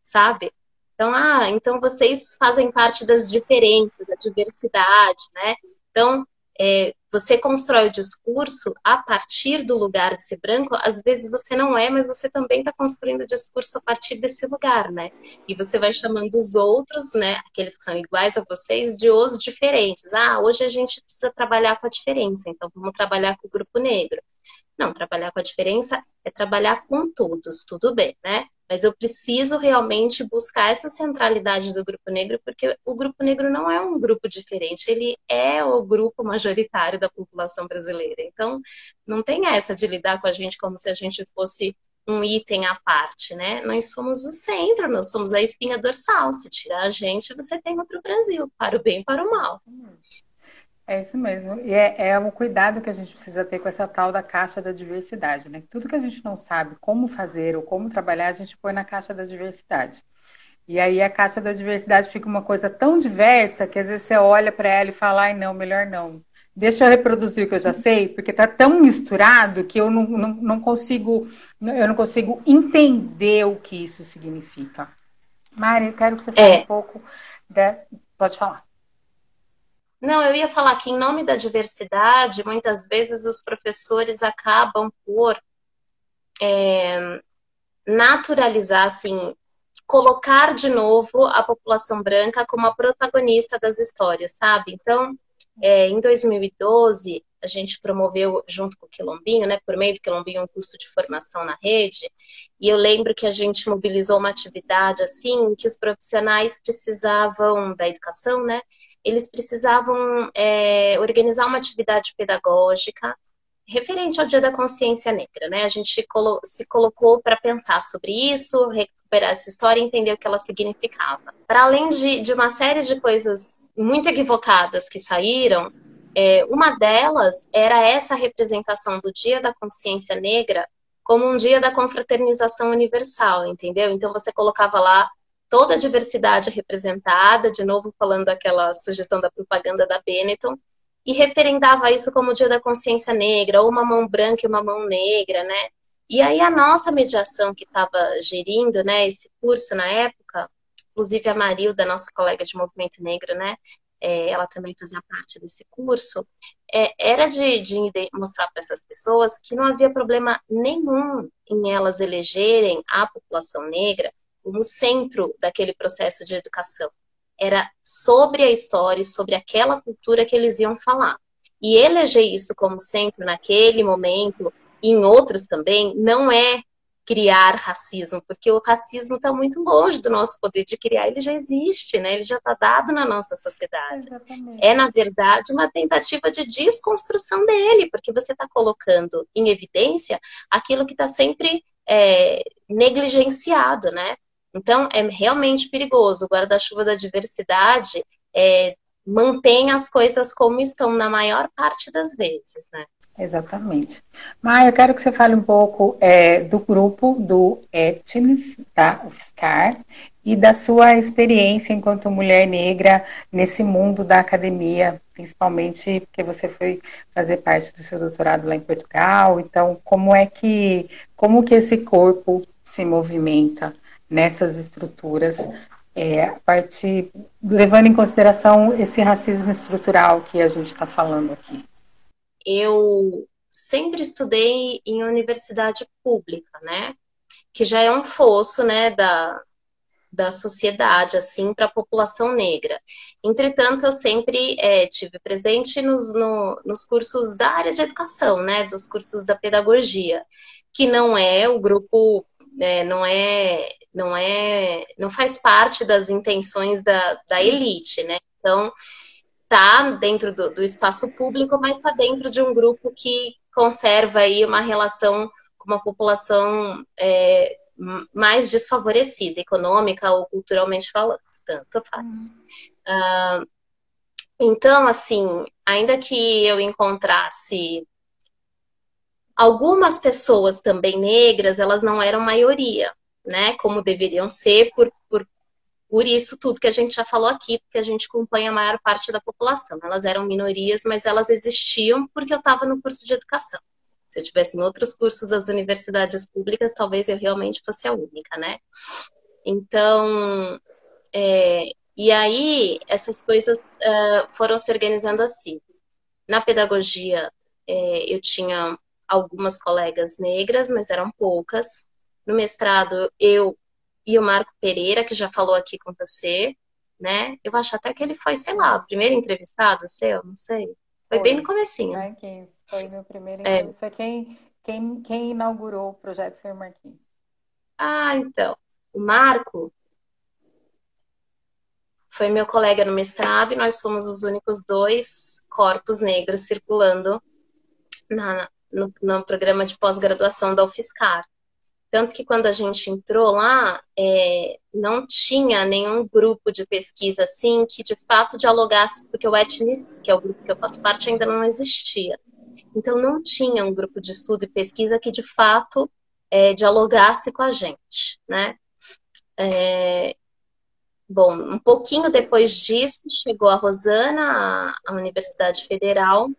sabe? Então, ah, então vocês fazem parte das diferenças, da diversidade, né? Então, é, você constrói o discurso a partir do lugar de ser branco, às vezes você não é, mas você também está construindo o discurso a partir desse lugar, né? E você vai chamando os outros, né, aqueles que são iguais a vocês, de os diferentes. Ah, hoje a gente precisa trabalhar com a diferença, então vamos trabalhar com o grupo negro. Não, trabalhar com a diferença é trabalhar com todos, tudo bem, né? Mas eu preciso realmente buscar essa centralidade do grupo negro, porque o grupo negro não é um grupo diferente, ele é o grupo majoritário da população brasileira. Então, não tem essa de lidar com a gente como se a gente fosse um item à parte, né? Nós somos o centro, nós somos a espinha dorsal. Se tirar a gente, você tem outro Brasil, para o bem e para o mal. É isso mesmo. E é, é um cuidado que a gente precisa ter com essa tal da caixa da diversidade, né? Tudo que a gente não sabe como fazer ou como trabalhar, a gente põe na caixa da diversidade. E aí a caixa da diversidade fica uma coisa tão diversa que às vezes você olha para ela e fala, ai não, melhor não. Deixa eu reproduzir o que eu já sei, porque está tão misturado que eu não, não, não consigo eu não consigo entender o que isso significa. Mari, eu quero que você fale é. um pouco da... Pode falar. Não, eu ia falar que em nome da diversidade, muitas vezes os professores acabam por é, naturalizar, assim, colocar de novo a população branca como a protagonista das histórias, sabe? Então, é, em 2012, a gente promoveu, junto com o Quilombinho, né, por meio do Quilombinho, um curso de formação na rede, e eu lembro que a gente mobilizou uma atividade, assim, que os profissionais precisavam da educação, né, eles precisavam é, organizar uma atividade pedagógica referente ao Dia da Consciência Negra, né? A gente se colocou para pensar sobre isso, recuperar essa história e entender o que ela significava. Para além de, de, uma série de coisas muito equivocadas que saíram, é, uma delas era essa representação do Dia da Consciência Negra como um dia da confraternização universal, entendeu? Então você colocava lá toda a diversidade representada, de novo falando daquela sugestão da propaganda da Benetton, e referendava isso como o Dia da Consciência Negra, ou uma mão branca e uma mão negra, né? E aí a nossa mediação que estava gerindo, né, esse curso na época, inclusive a Marilda, nossa colega de movimento negro, né, é, ela também fazia parte desse curso, é, era de, de mostrar para essas pessoas que não havia problema nenhum em elas elegerem a população negra como centro daquele processo de educação. Era sobre a história, sobre aquela cultura que eles iam falar. E eleger isso como centro naquele momento, e em outros também, não é criar racismo, porque o racismo está muito longe do nosso poder de criar, ele já existe, né? ele já está dado na nossa sociedade. Exatamente. É, na verdade, uma tentativa de desconstrução dele, porque você está colocando em evidência aquilo que está sempre é, negligenciado, né? Então, é realmente perigoso. O guarda-chuva da diversidade é, mantém as coisas como estão na maior parte das vezes, né? Exatamente. Maia, eu quero que você fale um pouco é, do grupo do Etnis, da UFSCar, e da sua experiência enquanto mulher negra nesse mundo da academia, principalmente porque você foi fazer parte do seu doutorado lá em Portugal. Então, como é que, como que esse corpo se movimenta nessas estruturas, é, a levando em consideração esse racismo estrutural que a gente está falando aqui? Eu sempre estudei em universidade pública, né? Que já é um fosso, né, da, da sociedade, assim, para a população negra. Entretanto, eu sempre é, tive presente nos, no, nos cursos da área de educação, né, dos cursos da pedagogia, que não é o grupo, é, não é não é, não faz parte das intenções da, da elite, né? Então, tá dentro do, do espaço público, mas está dentro de um grupo que conserva aí uma relação com uma população é, mais desfavorecida, econômica ou culturalmente falando, tanto faz. Uhum. Uh, então, assim, ainda que eu encontrasse algumas pessoas também negras, elas não eram maioria, né? Como deveriam ser por, por por isso tudo que a gente já falou aqui, porque a gente acompanha a maior parte da população. Elas eram minorias, mas elas existiam porque eu estava no curso de educação. Se eu tivesse em outros cursos das universidades públicas, talvez eu realmente fosse a única, né? Então, é, e aí essas coisas uh, foram se organizando assim. Na pedagogia, é, eu tinha algumas colegas negras, mas eram poucas. No mestrado, eu e o Marco Pereira, que já falou aqui com você, né? Eu acho até que ele foi, sei lá, o primeiro entrevistado seu, não sei. Foi, foi bem no comecinho. Marquinhos, foi meu primeiro é. Foi quem, quem, quem inaugurou o projeto foi o Marquinhos. Ah, então. O Marco foi meu colega no mestrado e nós fomos os únicos dois corpos negros circulando na, no, no programa de pós-graduação da UFSCar. Tanto que quando a gente entrou lá, é, não tinha nenhum grupo de pesquisa assim que de fato dialogasse, porque o Etnis, que é o grupo que eu faço parte, ainda não existia. Então não tinha um grupo de estudo e pesquisa que de fato é, dialogasse com a gente, né? É, bom, um pouquinho depois disso, chegou a Rosana, à Universidade Federal,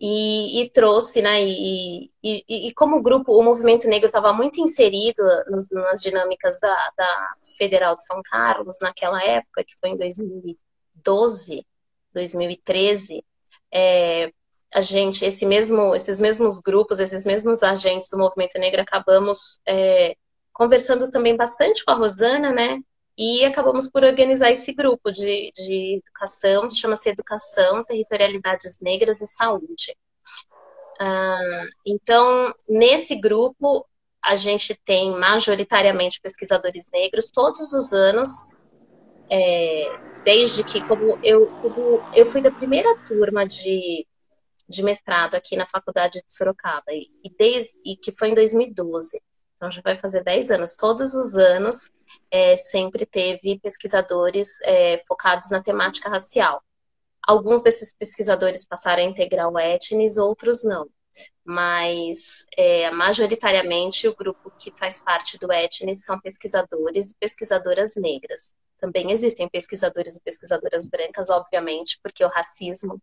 e, e trouxe, né? E, e, e, como grupo, o movimento negro estava muito inserido nos, nas dinâmicas da, da Federal de São Carlos naquela época, que foi em 2012, 2013. É, a gente, esse mesmo, esses mesmos grupos, esses mesmos agentes do movimento negro, acabamos é, conversando também bastante com a Rosana, né? E acabamos por organizar esse grupo de, de educação, chama-se Educação, Territorialidades Negras e Saúde. Ah, então, nesse grupo, a gente tem majoritariamente pesquisadores negros todos os anos, é, desde que, como eu, como eu fui da primeira turma de, de mestrado aqui na Faculdade de Sorocaba, e, desde, e que foi em 2012. Então, já vai fazer 10 anos. Todos os anos é, sempre teve pesquisadores é, focados na temática racial. Alguns desses pesquisadores passaram a integrar o Etnis, outros não. Mas, é, majoritariamente, o grupo que faz parte do Etnis são pesquisadores e pesquisadoras negras. Também existem pesquisadores e pesquisadoras brancas, obviamente, porque o racismo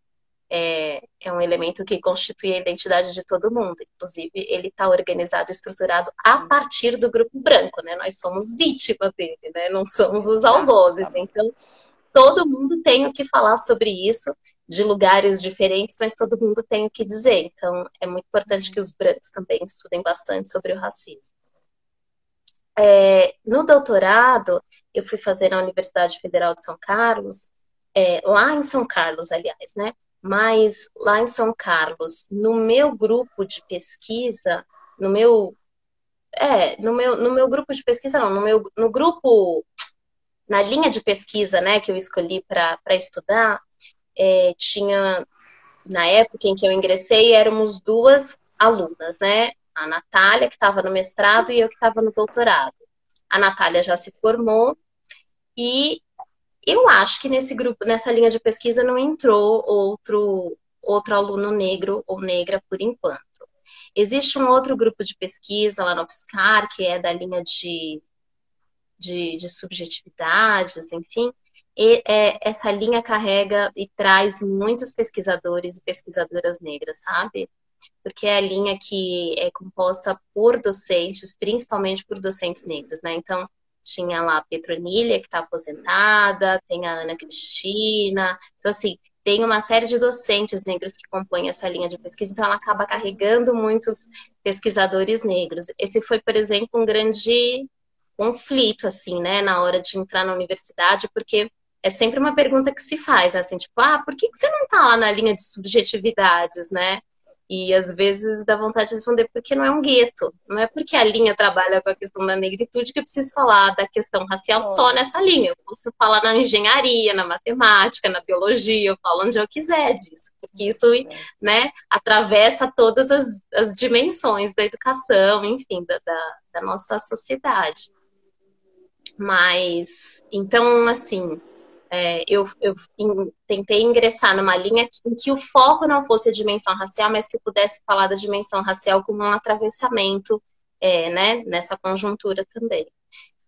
é, é um elemento que constitui a identidade de todo mundo. Inclusive, ele está organizado e estruturado a partir do grupo branco, né? Nós somos vítima dele, né? Não somos os algozes. Então, todo mundo tem o que falar sobre isso, de lugares diferentes, mas todo mundo tem o que dizer. Então, é muito importante que os brancos também estudem bastante sobre o racismo. É, no doutorado, eu fui fazer na Universidade Federal de São Carlos, é, lá em São Carlos, aliás, né? Mas lá em São Carlos, no meu grupo de pesquisa, no meu é, no meu, no meu grupo de pesquisa, não, no meu no grupo, na linha de pesquisa, né, que eu escolhi para estudar, é, tinha, na época em que eu ingressei, éramos duas alunas, né, a Natália, que estava no mestrado, e eu que estava no doutorado. A Natália já se formou, e eu acho que nesse grupo, nessa linha de pesquisa, não entrou outro, outro aluno negro ou negra por enquanto. Existe um outro grupo de pesquisa lá no UFSCar, que é da linha de, de, de subjetividades, enfim. E, é, essa linha carrega e traz muitos pesquisadores e pesquisadoras negras, sabe? Porque é a linha que é composta por docentes, principalmente por docentes negros, né? Então, tinha lá a Petronília, que está aposentada, tem a Ana Cristina. Então, assim, tem uma série de docentes negros que compõem essa linha de pesquisa, então ela acaba carregando muitos pesquisadores negros. Esse foi, por exemplo, um grande conflito, assim, né, na hora de entrar na universidade, porque é sempre uma pergunta que se faz, né, assim, tipo, ah, por que, que você não está lá na linha de subjetividades, né? E às vezes dá vontade de responder porque não é um gueto. Não é porque a linha trabalha com a questão da negritude que eu preciso falar da questão racial só nessa linha. Eu posso falar na engenharia, na matemática, na biologia, eu falo onde eu quiser disso. Porque isso né, atravessa todas as, as dimensões da educação, enfim, da, da, da nossa sociedade. Mas, então, assim, é, eu, eu in, tentei ingressar numa linha em que o foco não fosse a dimensão racial, mas que eu pudesse falar da dimensão racial como um atravessamento é, né, nessa conjuntura também.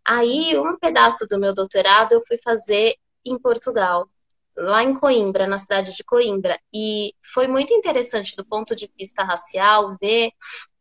Aí, um pedaço do meu doutorado eu fui fazer em Portugal, lá em Coimbra, na cidade de Coimbra. E foi muito interessante do ponto de vista racial ver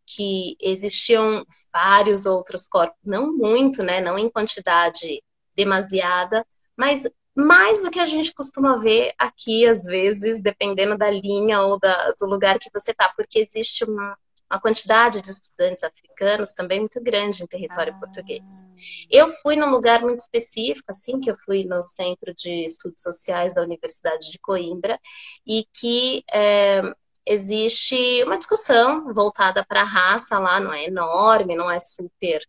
que existiam vários outros corpos, não muito, né, não em quantidade demasiada, mas mais do que a gente costuma ver aqui, às vezes, dependendo da linha ou da, do lugar que você está, porque existe uma, uma, quantidade de estudantes africanos também muito grande em território ah. português. Eu fui num lugar muito específico, assim, que eu fui no Centro de Estudos Sociais da Universidade de Coimbra, e que é, existe uma discussão voltada para a raça lá, não é enorme, não é super.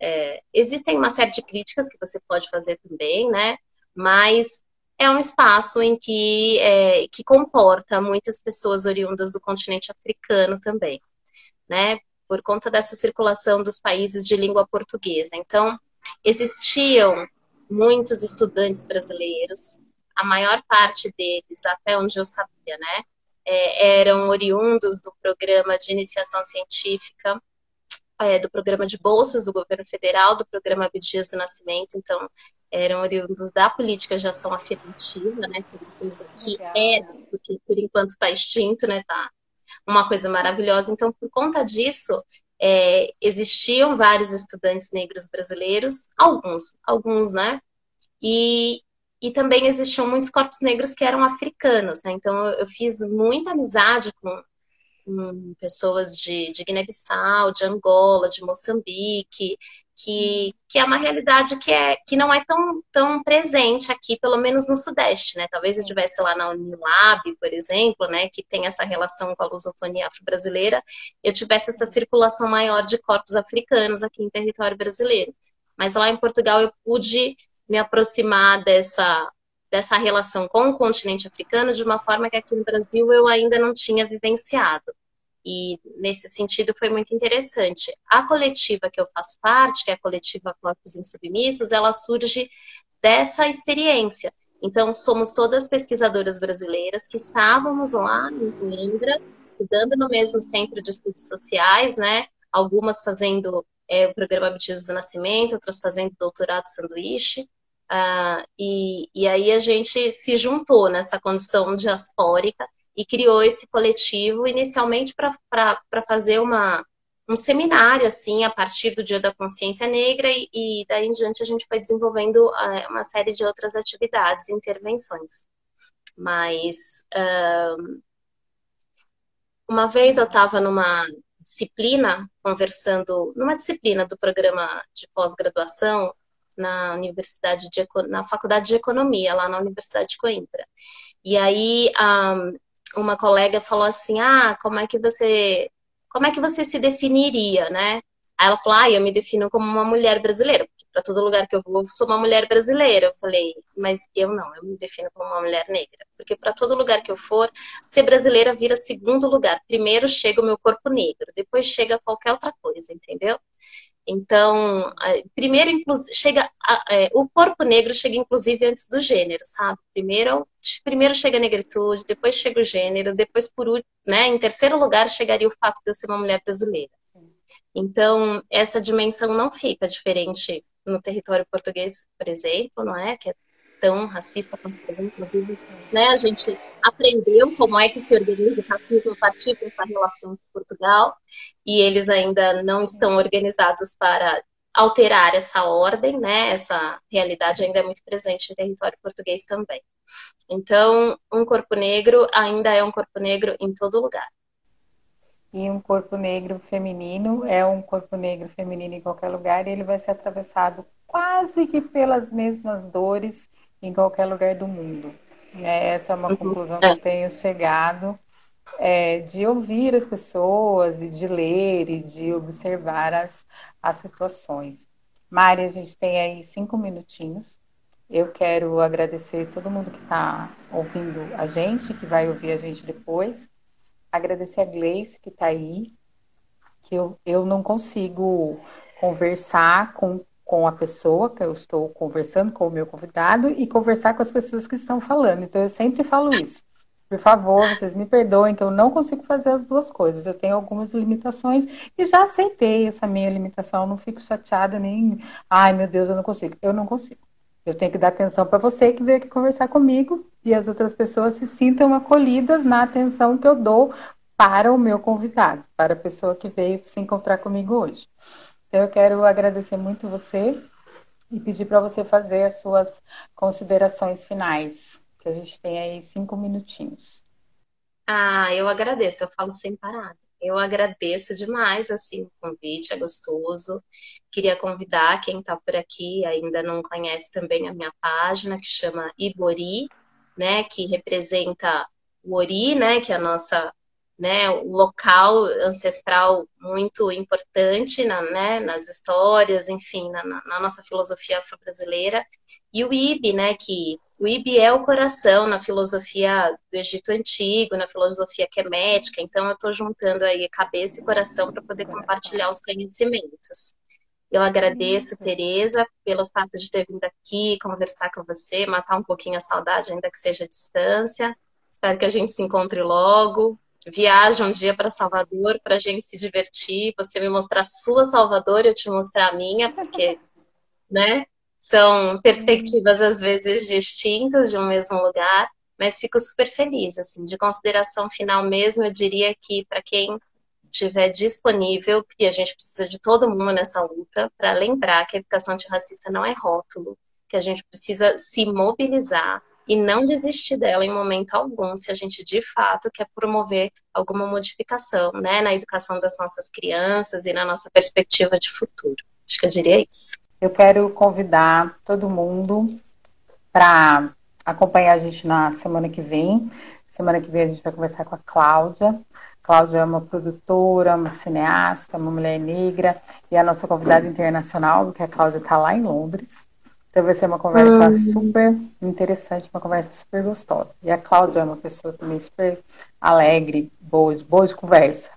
É, existem uma série de críticas que você pode fazer também, né? Mas é um espaço em que, é, que comporta muitas pessoas oriundas do continente africano também, né? Por conta dessa circulação dos países de língua portuguesa. Então, existiam muitos estudantes brasileiros, a maior parte deles, até onde eu sabia, né? É, eram oriundos do programa de iniciação científica, é, do programa de bolsas do governo federal, do programa Abdias do Nascimento. Então, eram oriundos da política de ação afirmativa, né, que é uma coisa que Legal. era, porque por enquanto está extinto, né, tá uma coisa maravilhosa. Então, por conta disso, é, existiam vários estudantes negros brasileiros, alguns, alguns, né, e, e também existiam muitos corpos negros que eram africanos, né, então eu, eu fiz muita amizade com, com pessoas de, de Guiné-Bissau, de Angola, de Moçambique, que, que é uma realidade que, é, que não é tão, tão presente aqui, pelo menos no Sudeste, né? Talvez eu estivesse lá na Unilab, por exemplo, né, que tem essa relação com a lusofonia afro-brasileira, eu tivesse essa circulação maior de corpos africanos aqui em território brasileiro. Mas lá em Portugal eu pude me aproximar dessa, dessa relação com o continente africano de uma forma que aqui no Brasil eu ainda não tinha vivenciado. E nesse sentido foi muito interessante. A coletiva que eu faço parte, que é a coletiva Corpos Insubmissos, ela surge dessa experiência. Então, somos todas pesquisadoras brasileiras que estávamos lá em Coimbra, estudando no mesmo centro de estudos sociais, né? Algumas fazendo é, o programa Objetivos do Nascimento, outras fazendo doutorado sanduíche. Uh, e, e aí a gente se juntou nessa condição diaspórica e criou esse coletivo inicialmente para fazer uma, um seminário assim a partir do Dia da Consciência Negra e, e daí em diante a gente foi desenvolvendo uh, uma série de outras atividades intervenções. Mas uh, uma vez eu estava numa disciplina conversando numa disciplina do programa de pós-graduação na universidade de, na faculdade de economia lá na Universidade de Coimbra e aí um, uma colega falou assim: "Ah, como é que você como é que você se definiria, né?" Aí ela falou: "Ah, eu me defino como uma mulher brasileira, porque para todo lugar que eu vou, eu sou uma mulher brasileira". Eu falei: "Mas eu não, eu me defino como uma mulher negra, porque para todo lugar que eu for, ser brasileira vira segundo lugar. Primeiro chega o meu corpo negro, depois chega qualquer outra coisa, entendeu?" Então, primeiro chega é, o corpo negro chega inclusive antes do gênero, sabe? Primeiro, primeiro chega a negritude, depois chega o gênero, depois por né, em terceiro lugar chegaria o fato de eu ser uma mulher brasileira. Então, essa dimensão não fica diferente no território português, por exemplo, não é? Que é tão racista quanto o Brasil, inclusive, né, a gente aprendeu como é que se organiza o racismo a partir dessa relação com Portugal, e eles ainda não estão organizados para alterar essa ordem, né? Essa realidade ainda é muito presente em território português também. Então, um corpo negro ainda é um corpo negro em todo lugar. E um corpo negro feminino é um corpo negro feminino em qualquer lugar, e ele vai ser atravessado quase que pelas mesmas dores em qualquer lugar do mundo. É, essa é uma uhum. conclusão que eu tenho chegado. é, de ouvir as pessoas e de ler e de observar as, as situações. Mari, a gente tem aí cinco minutinhos. Eu quero agradecer todo mundo que está ouvindo a gente, que vai ouvir a gente depois. Agradecer a Gleice que está aí, que eu, eu não consigo conversar com, com a pessoa que eu estou conversando, com o meu convidado, e conversar com as pessoas que estão falando. Então, eu sempre falo isso. Por favor, vocês me perdoem que eu não consigo fazer as duas coisas. Eu tenho algumas limitações e já aceitei essa minha limitação. Eu não fico chateada nem, ai meu Deus, eu não consigo. Eu não consigo. Eu tenho que dar atenção para você que veio aqui conversar comigo e as outras pessoas se sintam acolhidas na atenção que eu dou para o meu convidado, para a pessoa que veio se encontrar comigo hoje. Eu quero agradecer muito você e pedir para você fazer as suas considerações finais, que a gente tem aí cinco minutinhos. Ah, eu agradeço, eu falo sem parar. Eu agradeço demais assim o convite, é gostoso. Queria convidar quem está por aqui ainda não conhece também a minha página que chama Ibori, né, que representa o Ori, né, que é a nossa né, um local ancestral muito importante na, né, nas histórias, enfim, na, na nossa filosofia afro-brasileira, e o IB, né, que o IB é o coração na filosofia do Egito Antigo, na filosofia quemética, então eu estou juntando aí cabeça e coração para poder compartilhar os conhecimentos. Eu agradeço, Tereza, pelo fato de ter vindo aqui conversar com você, matar um pouquinho a saudade, ainda que seja à distância. Espero que a gente se encontre logo viaja um dia para Salvador para a gente se divertir, você me mostrar a sua Salvador, eu te mostrar a minha, porque, (laughs) né, são perspectivas às vezes distintas de um mesmo lugar, mas fico super feliz, assim, de consideração final mesmo, eu diria que para quem estiver disponível, e a gente precisa de todo mundo nessa luta, para lembrar que a educação antirracista não é rótulo, que a gente precisa se mobilizar, e não desistir dela em momento algum, se a gente de fato quer promover alguma modificação né, na educação das nossas crianças e na nossa perspectiva de futuro. Acho que eu diria isso. Eu quero convidar todo mundo para acompanhar a gente na semana que vem. Semana que vem a gente vai conversar com a Cláudia. Cláudia é uma produtora, uma cineasta, uma mulher negra e a nossa convidada internacional, porque a Cláudia está lá em Londres. Então vai ser uma conversa super interessante, uma conversa super gostosa. E a Cláudia é uma pessoa também super alegre, boa, boa de conversa.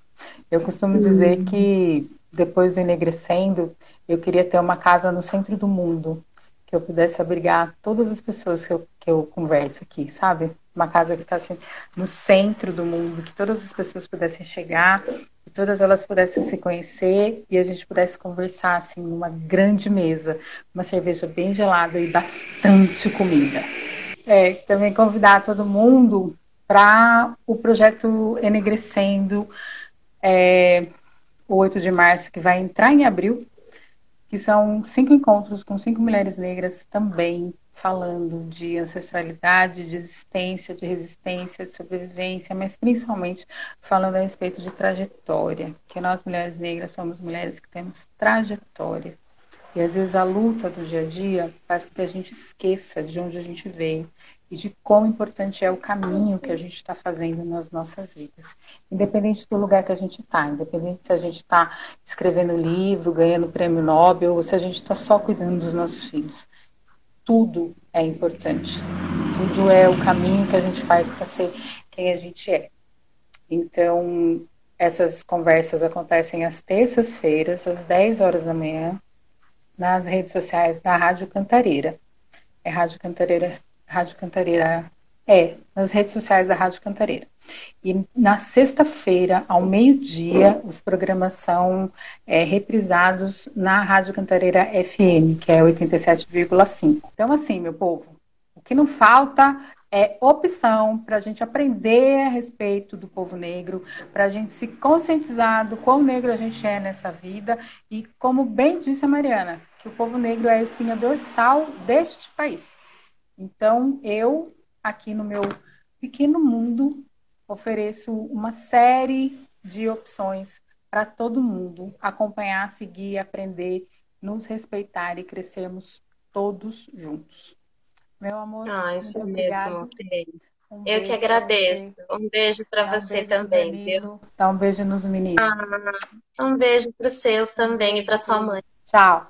Eu costumo hum. dizer que depois do enegrecendo, eu queria ter uma casa no centro do mundo, que eu pudesse abrigar todas as pessoas que eu, que eu converso aqui, sabe? Uma casa que está assim, no centro do mundo, que todas as pessoas pudessem chegar todas elas pudessem se conhecer e a gente pudesse conversar assim numa grande mesa, uma cerveja bem gelada e bastante comida. É, também convidar todo mundo para o projeto Enegrecendo, é, o 8 de março, que vai entrar em abril, que são cinco encontros com cinco mulheres negras também falando de ancestralidade, de existência, de resistência, de sobrevivência, mas principalmente falando a respeito de trajetória, que nós mulheres negras somos mulheres que temos trajetória. E às vezes a luta do dia a dia faz com que a gente esqueça de onde a gente veio e de quão importante é o caminho que a gente está fazendo nas nossas vidas. Independente do lugar que a gente está, independente se a gente está escrevendo livro, ganhando prêmio Nobel, ou se a gente está só cuidando dos nossos filhos tudo é importante. Tudo é o caminho que a gente faz para ser quem a gente é. Então, essas conversas acontecem às terças-feiras, às 10 horas da manhã, nas redes sociais da Rádio Cantareira. É Rádio Cantareira, Rádio Cantareira, é, nas redes sociais da Rádio Cantareira. E na sexta-feira, ao meio-dia, os programas são é, reprisados na Rádio Cantareira FM, que é 87,5. Então, assim, meu povo, o que não falta é opção para a gente aprender a respeito do povo negro, para a gente se conscientizar do quão negro a gente é nessa vida e, como bem disse a Mariana, que o povo negro é a espinha dorsal deste país. Então, eu, aqui no meu pequeno mundo, ofereço uma série de opções para todo mundo acompanhar, seguir, aprender, nos respeitar e crescermos todos juntos. Meu amor, ah, isso muito mesmo. Um eu que agradeço. Um beijo para um você beijo também, viu? Dá um beijo nos meninos. Ah, um beijo para os seus também e para sua mãe. Tchau.